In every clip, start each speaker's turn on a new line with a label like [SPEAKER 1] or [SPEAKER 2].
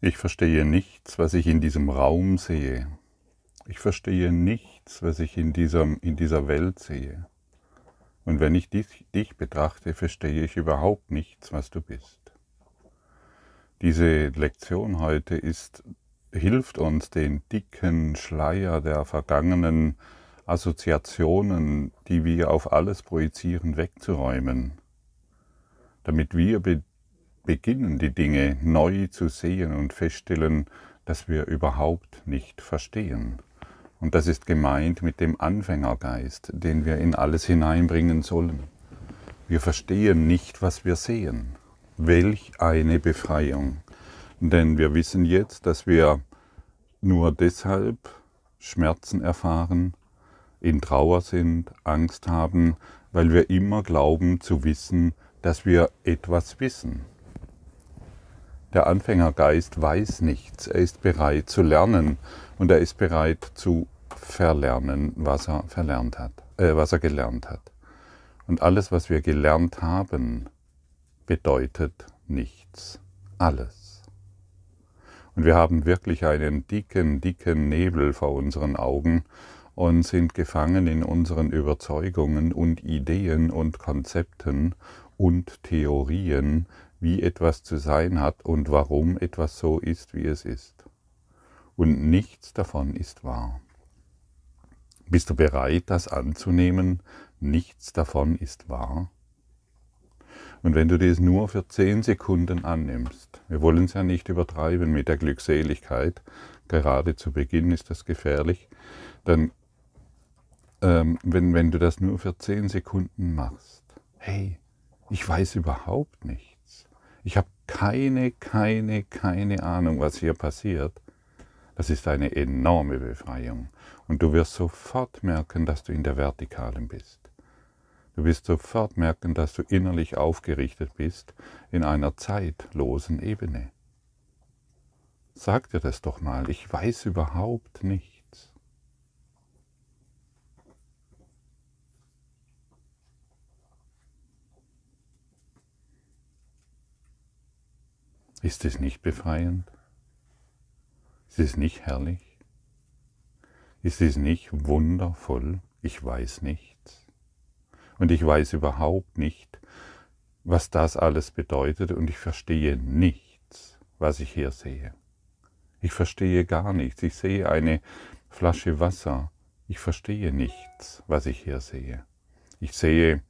[SPEAKER 1] Ich verstehe nichts, was ich in diesem Raum sehe. Ich verstehe nichts, was ich in, diesem, in dieser Welt sehe. Und wenn ich dich, dich betrachte, verstehe ich überhaupt nichts, was du bist. Diese Lektion heute ist, hilft uns, den dicken Schleier der vergangenen Assoziationen, die wir auf alles projizieren, wegzuräumen, damit wir beginnen, die Dinge neu zu sehen und feststellen, dass wir überhaupt nicht verstehen. Und das ist gemeint mit dem Anfängergeist, den wir in alles hineinbringen sollen. Wir verstehen nicht, was wir sehen. Welch eine Befreiung. Denn wir wissen jetzt, dass wir nur deshalb Schmerzen erfahren, in Trauer sind, Angst haben, weil wir immer glauben zu wissen, dass wir etwas wissen. Der Anfängergeist weiß nichts, er ist bereit zu lernen und er ist bereit zu verlernen, was er verlernt hat, äh, was er gelernt hat. Und alles, was wir gelernt haben, bedeutet nichts. Alles. Und wir haben wirklich einen dicken, dicken Nebel vor unseren Augen und sind gefangen in unseren Überzeugungen und Ideen und Konzepten und Theorien, wie etwas zu sein hat und warum etwas so ist, wie es ist. Und nichts davon ist wahr. Bist du bereit, das anzunehmen? Nichts davon ist wahr. Und wenn du das nur für zehn Sekunden annimmst, wir wollen es ja nicht übertreiben mit der Glückseligkeit, gerade zu Beginn ist das gefährlich, dann, ähm, wenn, wenn du das nur für zehn Sekunden machst, hey, ich weiß überhaupt nicht, ich habe keine, keine, keine Ahnung, was hier passiert. Das ist eine enorme Befreiung. Und du wirst sofort merken, dass du in der Vertikalen bist. Du wirst sofort merken, dass du innerlich aufgerichtet bist in einer zeitlosen Ebene. Sag dir das doch mal, ich weiß überhaupt nicht. Ist es nicht befreiend? Ist es nicht herrlich? Ist es nicht wundervoll? Ich weiß nichts. Und ich weiß überhaupt nicht, was das alles bedeutet und ich verstehe nichts, was ich hier sehe. Ich verstehe gar nichts. Ich sehe eine Flasche Wasser. Ich verstehe nichts, was ich hier sehe. Ich sehe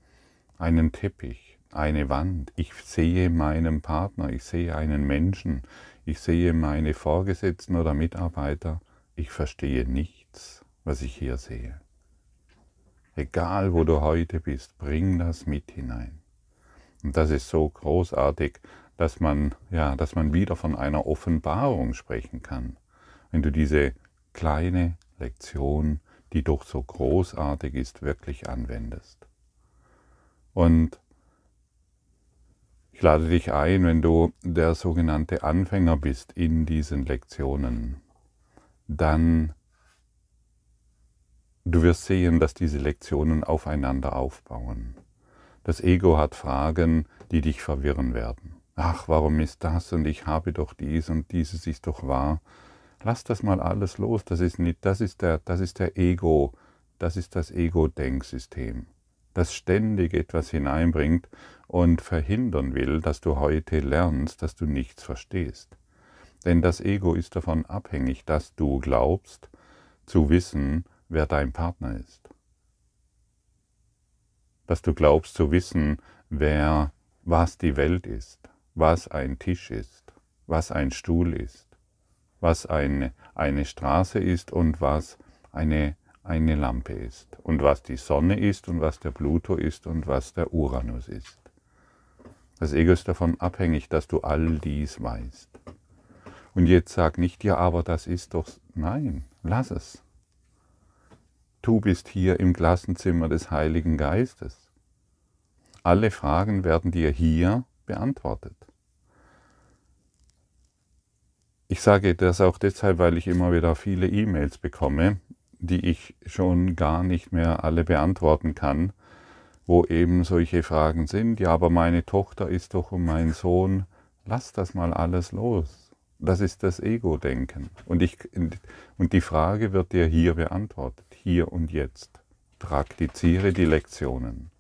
[SPEAKER 1] einen Teppich eine Wand, ich sehe meinen Partner, ich sehe einen Menschen, ich sehe meine Vorgesetzten oder Mitarbeiter, ich verstehe nichts, was ich hier sehe. Egal wo du heute bist, bring das mit hinein. Und das ist so großartig, dass man, ja, dass man wieder von einer Offenbarung sprechen kann, wenn du diese kleine Lektion, die doch so großartig ist, wirklich anwendest. Und ich lade dich ein, wenn du der sogenannte Anfänger bist in diesen Lektionen, dann du wirst sehen, dass diese Lektionen aufeinander aufbauen. Das Ego hat Fragen, die dich verwirren werden. Ach, warum ist das und ich habe doch dies und dieses ist doch wahr. Lass das mal alles los, das ist nicht, das ist der, das ist der Ego, das ist das Ego-Denksystem, das ständig etwas hineinbringt, und verhindern will, dass du heute lernst, dass du nichts verstehst. Denn das Ego ist davon abhängig, dass du glaubst zu wissen, wer dein Partner ist. Dass du glaubst zu wissen, wer, was die Welt ist, was ein Tisch ist, was ein Stuhl ist, was eine, eine Straße ist und was eine, eine Lampe ist und was die Sonne ist und was der Pluto ist und was der Uranus ist. Das Ego ist davon abhängig, dass du all dies weißt. Und jetzt sag nicht, ja, aber das ist doch, nein, lass es. Du bist hier im Klassenzimmer des Heiligen Geistes. Alle Fragen werden dir hier beantwortet. Ich sage das auch deshalb, weil ich immer wieder viele E-Mails bekomme, die ich schon gar nicht mehr alle beantworten kann, wo eben solche Fragen sind. Ja, aber meine Tochter ist doch und mein Sohn, lass das mal alles los. Das ist das Ego-Denken. Und, und die Frage wird dir hier beantwortet, hier und jetzt. Praktiziere die Lektionen.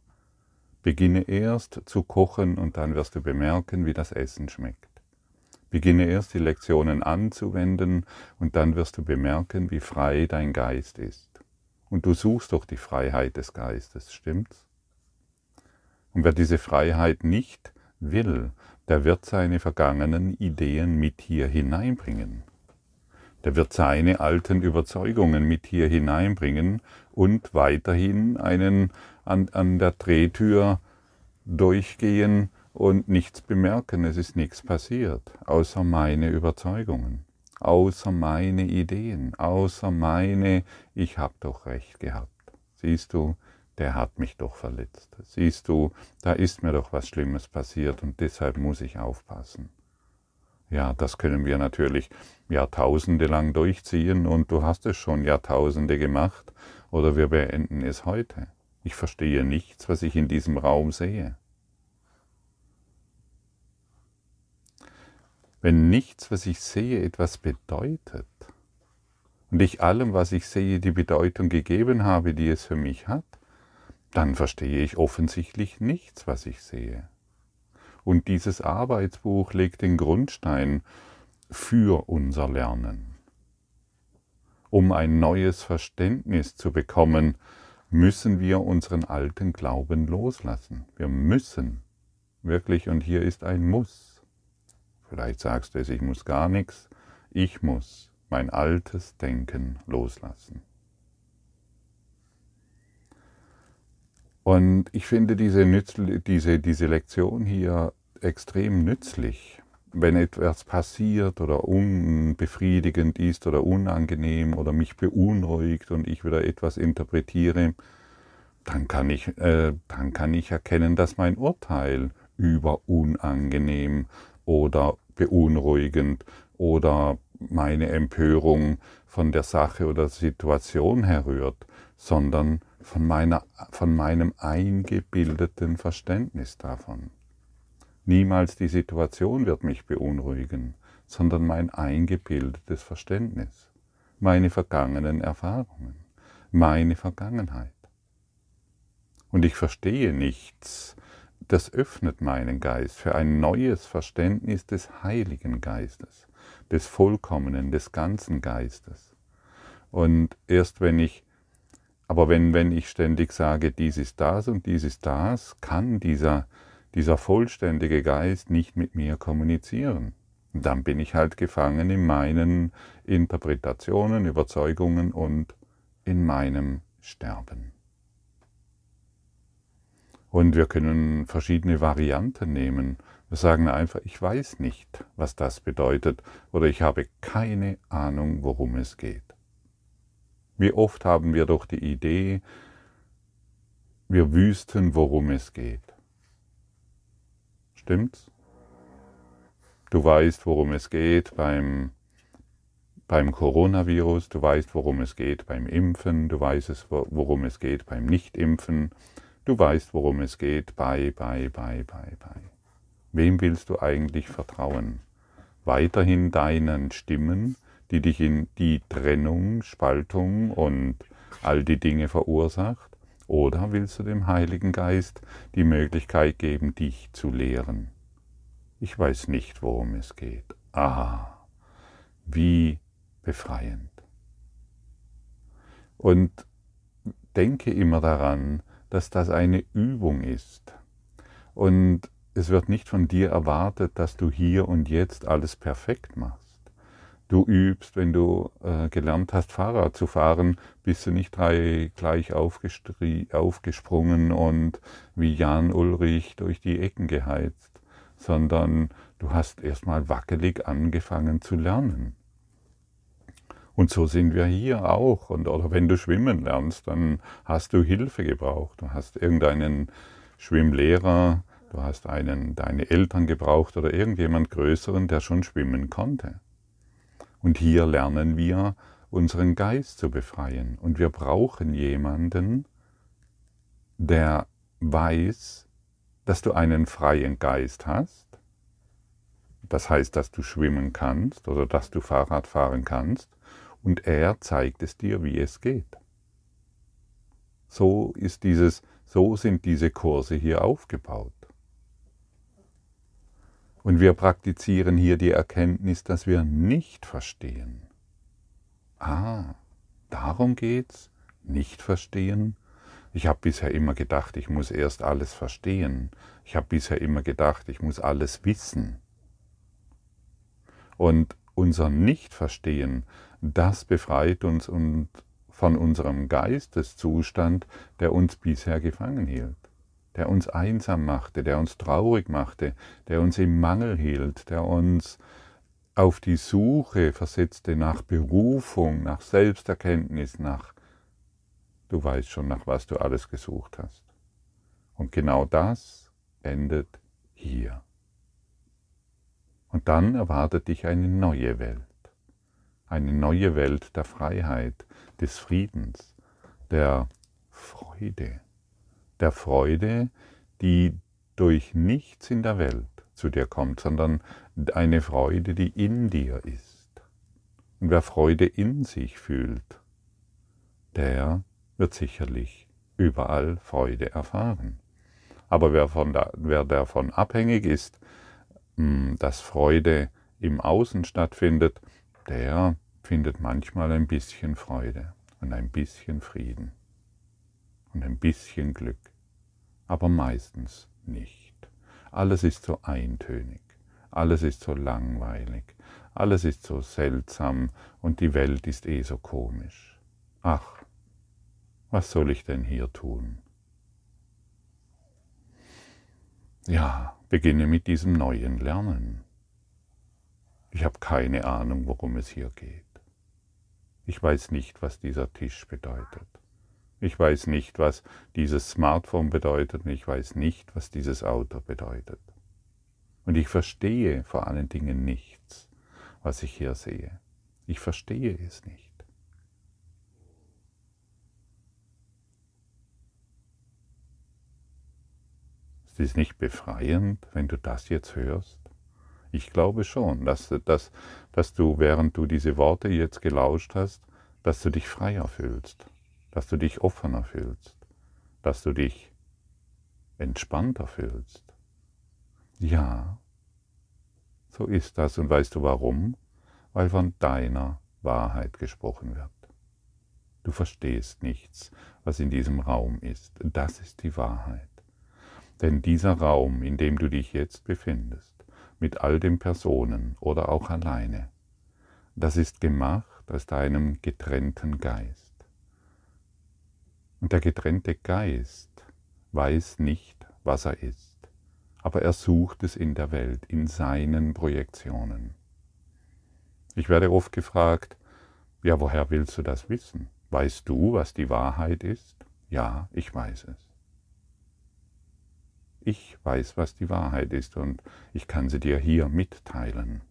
[SPEAKER 1] Beginne erst zu kochen und dann wirst du bemerken, wie das Essen schmeckt. Beginne erst die Lektionen anzuwenden und dann wirst du bemerken, wie frei dein Geist ist. Und du suchst doch die Freiheit des Geistes, stimmt's? Und wer diese Freiheit nicht will, der wird seine vergangenen Ideen mit hier hineinbringen. Der wird seine alten Überzeugungen mit hier hineinbringen und weiterhin einen an, an der Drehtür durchgehen und nichts bemerken, es ist nichts passiert, außer meine Überzeugungen, außer meine Ideen, außer meine, ich hab doch recht gehabt. Siehst du, der hat mich doch verletzt. Siehst du, da ist mir doch was Schlimmes passiert und deshalb muss ich aufpassen. Ja, das können wir natürlich Jahrtausende lang durchziehen und du hast es schon Jahrtausende gemacht oder wir beenden es heute. Ich verstehe nichts, was ich in diesem Raum sehe. Wenn nichts, was ich sehe, etwas bedeutet und ich allem, was ich sehe, die Bedeutung gegeben habe, die es für mich hat, dann verstehe ich offensichtlich nichts, was ich sehe. Und dieses Arbeitsbuch legt den Grundstein für unser Lernen. Um ein neues Verständnis zu bekommen, müssen wir unseren alten Glauben loslassen. Wir müssen wirklich, und hier ist ein Muss. Vielleicht sagst du es, ich muss gar nichts. Ich muss mein altes Denken loslassen. Und ich finde diese, diese, diese Lektion hier extrem nützlich, wenn etwas passiert oder unbefriedigend ist oder unangenehm oder mich beunruhigt und ich wieder etwas interpretiere, dann kann ich, äh, dann kann ich erkennen, dass mein Urteil über unangenehm oder beunruhigend oder meine Empörung von der Sache oder Situation herrührt, sondern von, meiner, von meinem eingebildeten Verständnis davon. Niemals die Situation wird mich beunruhigen, sondern mein eingebildetes Verständnis, meine vergangenen Erfahrungen, meine Vergangenheit. Und ich verstehe nichts, das öffnet meinen Geist für ein neues Verständnis des Heiligen Geistes, des Vollkommenen, des ganzen Geistes. Und erst wenn ich aber wenn, wenn ich ständig sage, dies ist das und dies ist das, kann dieser, dieser vollständige Geist nicht mit mir kommunizieren. Und dann bin ich halt gefangen in meinen Interpretationen, Überzeugungen und in meinem Sterben. Und wir können verschiedene Varianten nehmen. Wir sagen einfach, ich weiß nicht, was das bedeutet oder ich habe keine Ahnung, worum es geht. Wie oft haben wir doch die Idee, wir wüssten, worum es geht. Stimmt's? Du weißt, worum es geht beim, beim Coronavirus, du weißt, worum es geht beim Impfen, du weißt, worum es geht beim Nichtimpfen, du weißt, worum es geht bei, bei, bei, bei, bei. Wem willst du eigentlich vertrauen? Weiterhin deinen Stimmen, die dich in die Trennung, Spaltung und all die Dinge verursacht? Oder willst du dem Heiligen Geist die Möglichkeit geben, dich zu lehren? Ich weiß nicht, worum es geht. Ah, wie befreiend. Und denke immer daran, dass das eine Übung ist. Und es wird nicht von dir erwartet, dass du hier und jetzt alles perfekt machst du übst, wenn du äh, gelernt hast, Fahrrad zu fahren, bist du nicht drei gleich aufgesprungen und wie Jan Ulrich durch die Ecken geheizt, sondern du hast erstmal wackelig angefangen zu lernen. Und so sind wir hier auch. Und oder wenn du schwimmen lernst, dann hast du Hilfe gebraucht. Du hast irgendeinen Schwimmlehrer, du hast einen, deine Eltern gebraucht oder irgendjemand Größeren, der schon schwimmen konnte. Und hier lernen wir, unseren Geist zu befreien. Und wir brauchen jemanden, der weiß, dass du einen freien Geist hast, Das heißt, dass du schwimmen kannst oder dass du Fahrrad fahren kannst und er zeigt es dir, wie es geht. So ist dieses, so sind diese Kurse hier aufgebaut. Und wir praktizieren hier die Erkenntnis, dass wir nicht verstehen. Ah, darum geht's? Nicht verstehen? Ich habe bisher immer gedacht, ich muss erst alles verstehen. Ich habe bisher immer gedacht, ich muss alles wissen. Und unser Nichtverstehen, das befreit uns und von unserem Geisteszustand, der uns bisher gefangen hielt, der uns einsam machte, der uns traurig machte, der uns im Mangel hielt, der uns auf die Suche versetzte nach Berufung, nach Selbsterkenntnis, nach, du weißt schon, nach was du alles gesucht hast. Und genau das endet hier. Und dann erwartet dich eine neue Welt, eine neue Welt der Freiheit, des Friedens, der Freude, der Freude, die durch nichts in der Welt zu dir kommt, sondern eine Freude, die in dir ist. Und wer Freude in sich fühlt, der wird sicherlich überall Freude erfahren. Aber wer, von da, wer davon abhängig ist, dass Freude im Außen stattfindet, der findet manchmal ein bisschen Freude und ein bisschen Frieden und ein bisschen Glück, aber meistens nicht. Alles ist so eintönig, alles ist so langweilig, alles ist so seltsam und die Welt ist eh so komisch. Ach, was soll ich denn hier tun? Ja, beginne mit diesem neuen Lernen. Ich habe keine Ahnung, worum es hier geht. Ich weiß nicht, was dieser Tisch bedeutet. Ich weiß nicht, was dieses Smartphone bedeutet und ich weiß nicht, was dieses Auto bedeutet. Und ich verstehe vor allen Dingen nichts, was ich hier sehe. Ich verstehe es nicht. Es ist nicht befreiend, wenn du das jetzt hörst. Ich glaube schon, dass, dass, dass du, während du diese Worte jetzt gelauscht hast, dass du dich freier fühlst, dass du dich offener fühlst, dass du dich entspannter fühlst. Ja, so ist das. Und weißt du warum? Weil von deiner Wahrheit gesprochen wird. Du verstehst nichts, was in diesem Raum ist. Das ist die Wahrheit. Denn dieser Raum, in dem du dich jetzt befindest, mit all den Personen oder auch alleine. Das ist gemacht aus deinem getrennten Geist. Und der getrennte Geist weiß nicht, was er ist, aber er sucht es in der Welt, in seinen Projektionen. Ich werde oft gefragt, ja, woher willst du das wissen? Weißt du, was die Wahrheit ist? Ja, ich weiß es. Ich weiß, was die Wahrheit ist und ich kann sie dir hier mitteilen.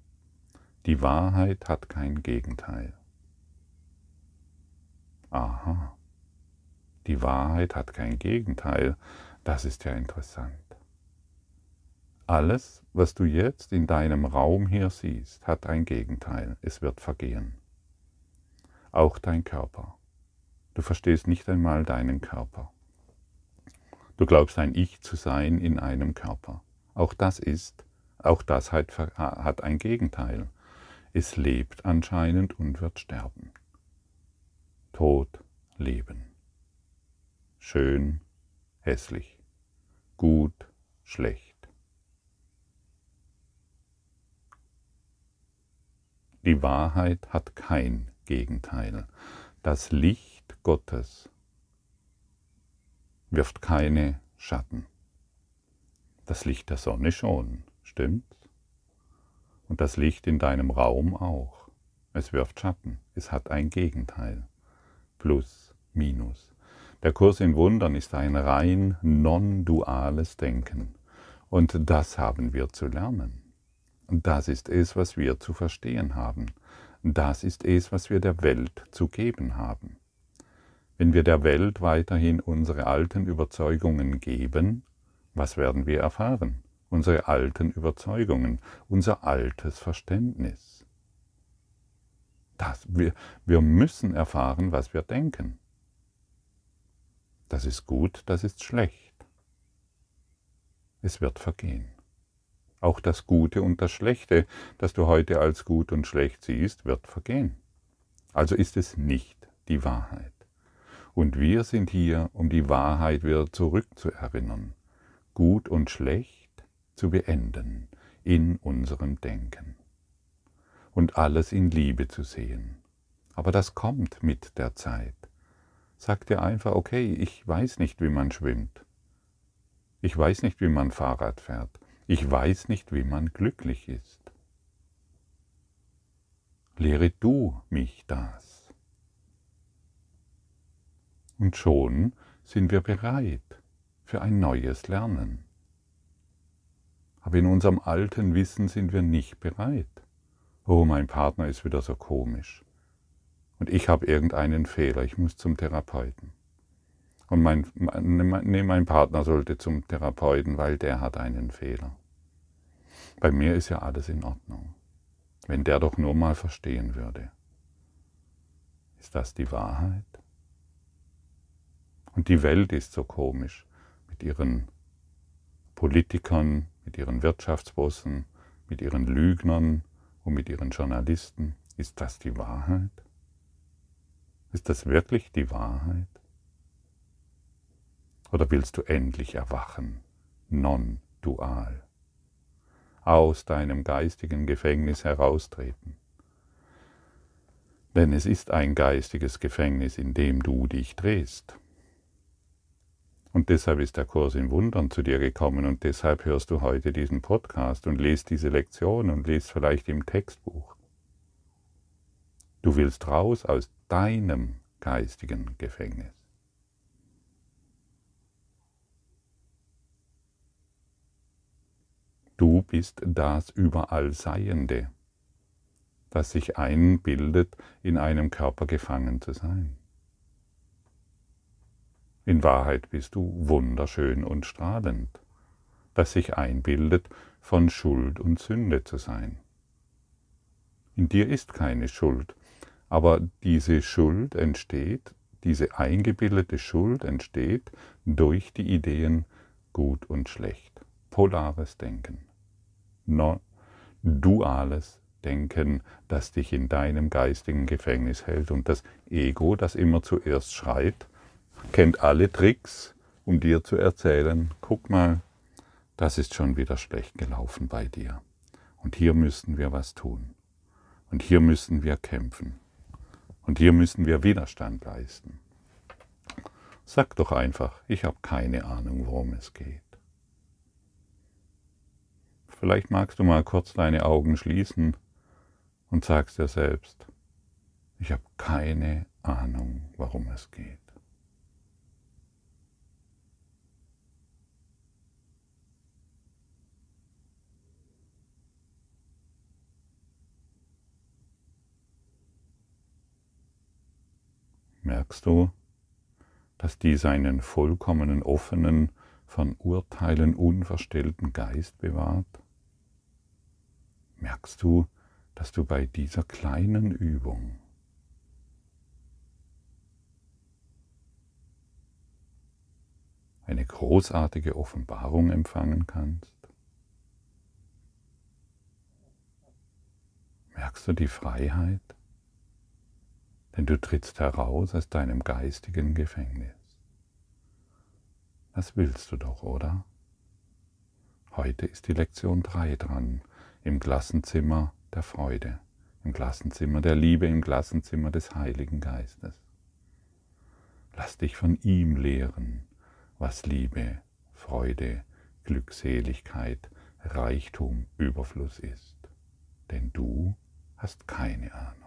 [SPEAKER 1] Die Wahrheit hat kein Gegenteil. Aha, die Wahrheit hat kein Gegenteil. Das ist ja interessant. Alles, was du jetzt in deinem Raum hier siehst, hat ein Gegenteil. Es wird vergehen. Auch dein Körper. Du verstehst nicht einmal deinen Körper. Du glaubst ein Ich zu sein in einem Körper. Auch das ist, auch das hat, hat ein Gegenteil. Es lebt anscheinend und wird sterben. Tod, Leben. Schön, hässlich. Gut, schlecht. Die Wahrheit hat kein Gegenteil. Das Licht Gottes wirft keine Schatten. Das Licht der Sonne schon, stimmt's? Und das Licht in deinem Raum auch. Es wirft Schatten, es hat ein Gegenteil. Plus, Minus. Der Kurs in Wundern ist ein rein non-duales Denken. Und das haben wir zu lernen. Das ist es, was wir zu verstehen haben. Das ist es, was wir der Welt zu geben haben. Wenn wir der Welt weiterhin unsere alten Überzeugungen geben, was werden wir erfahren? unsere alten Überzeugungen, unser altes Verständnis. Das, wir, wir müssen erfahren, was wir denken. Das ist gut, das ist schlecht. Es wird vergehen. Auch das Gute und das Schlechte, das du heute als gut und schlecht siehst, wird vergehen. Also ist es nicht die Wahrheit. Und wir sind hier, um die Wahrheit wieder zurückzuerinnern, gut und schlecht zu beenden in unserem Denken und alles in Liebe zu sehen. Aber das kommt mit der Zeit. Sag dir einfach, okay, ich weiß nicht, wie man schwimmt. Ich weiß nicht, wie man Fahrrad fährt. Ich weiß nicht, wie man glücklich ist. Lehre du mich das. Und schon sind wir bereit für ein neues Lernen. Aber in unserem alten Wissen sind wir nicht bereit. Oh, mein Partner ist wieder so komisch. Und ich habe irgendeinen Fehler, ich muss zum Therapeuten. Und mein, nee, mein Partner sollte zum Therapeuten, weil der hat einen Fehler. Bei mir ist ja alles in Ordnung. Wenn der doch nur mal verstehen würde. Ist das die Wahrheit? Und die Welt ist so komisch mit ihren Politikern, mit ihren Wirtschaftsbossen, mit ihren Lügnern und mit ihren Journalisten. Ist das die Wahrheit? Ist das wirklich die Wahrheit? Oder willst du endlich erwachen, non-dual, aus deinem geistigen Gefängnis heraustreten? Denn es ist ein geistiges Gefängnis, in dem du dich drehst. Und deshalb ist der Kurs in Wundern zu dir gekommen und deshalb hörst du heute diesen Podcast und liest diese Lektion und liest vielleicht im Textbuch. Du willst raus aus deinem geistigen Gefängnis. Du bist das überall Seiende, das sich einbildet, in einem Körper gefangen zu sein. In Wahrheit bist du wunderschön und strahlend, das sich einbildet, von Schuld und Sünde zu sein. In dir ist keine Schuld, aber diese Schuld entsteht, diese eingebildete Schuld entsteht durch die Ideen gut und schlecht, polares Denken no, duales Denken, das dich in deinem geistigen Gefängnis hält. Und das Ego, das immer zuerst schreit, kennt alle Tricks, um dir zu erzählen, guck mal, das ist schon wieder schlecht gelaufen bei dir. Und hier müssten wir was tun. Und hier müssen wir kämpfen. Und hier müssen wir Widerstand leisten. Sag doch einfach, ich habe keine Ahnung, worum es geht. Vielleicht magst du mal kurz deine Augen schließen und sagst dir selbst, ich habe keine Ahnung, warum es geht. Merkst du, dass dies einen vollkommenen, offenen, von Urteilen unverstellten Geist bewahrt? merkst du, dass du bei dieser kleinen Übung eine großartige Offenbarung empfangen kannst? Merkst du die Freiheit? Denn du trittst heraus aus deinem geistigen Gefängnis. Das willst du doch, oder? Heute ist die Lektion 3 dran im Klassenzimmer der Freude, im Klassenzimmer der Liebe, im Klassenzimmer des Heiligen Geistes. Lass dich von ihm lehren, was Liebe, Freude, Glückseligkeit, Reichtum, Überfluss ist. Denn du hast keine Ahnung.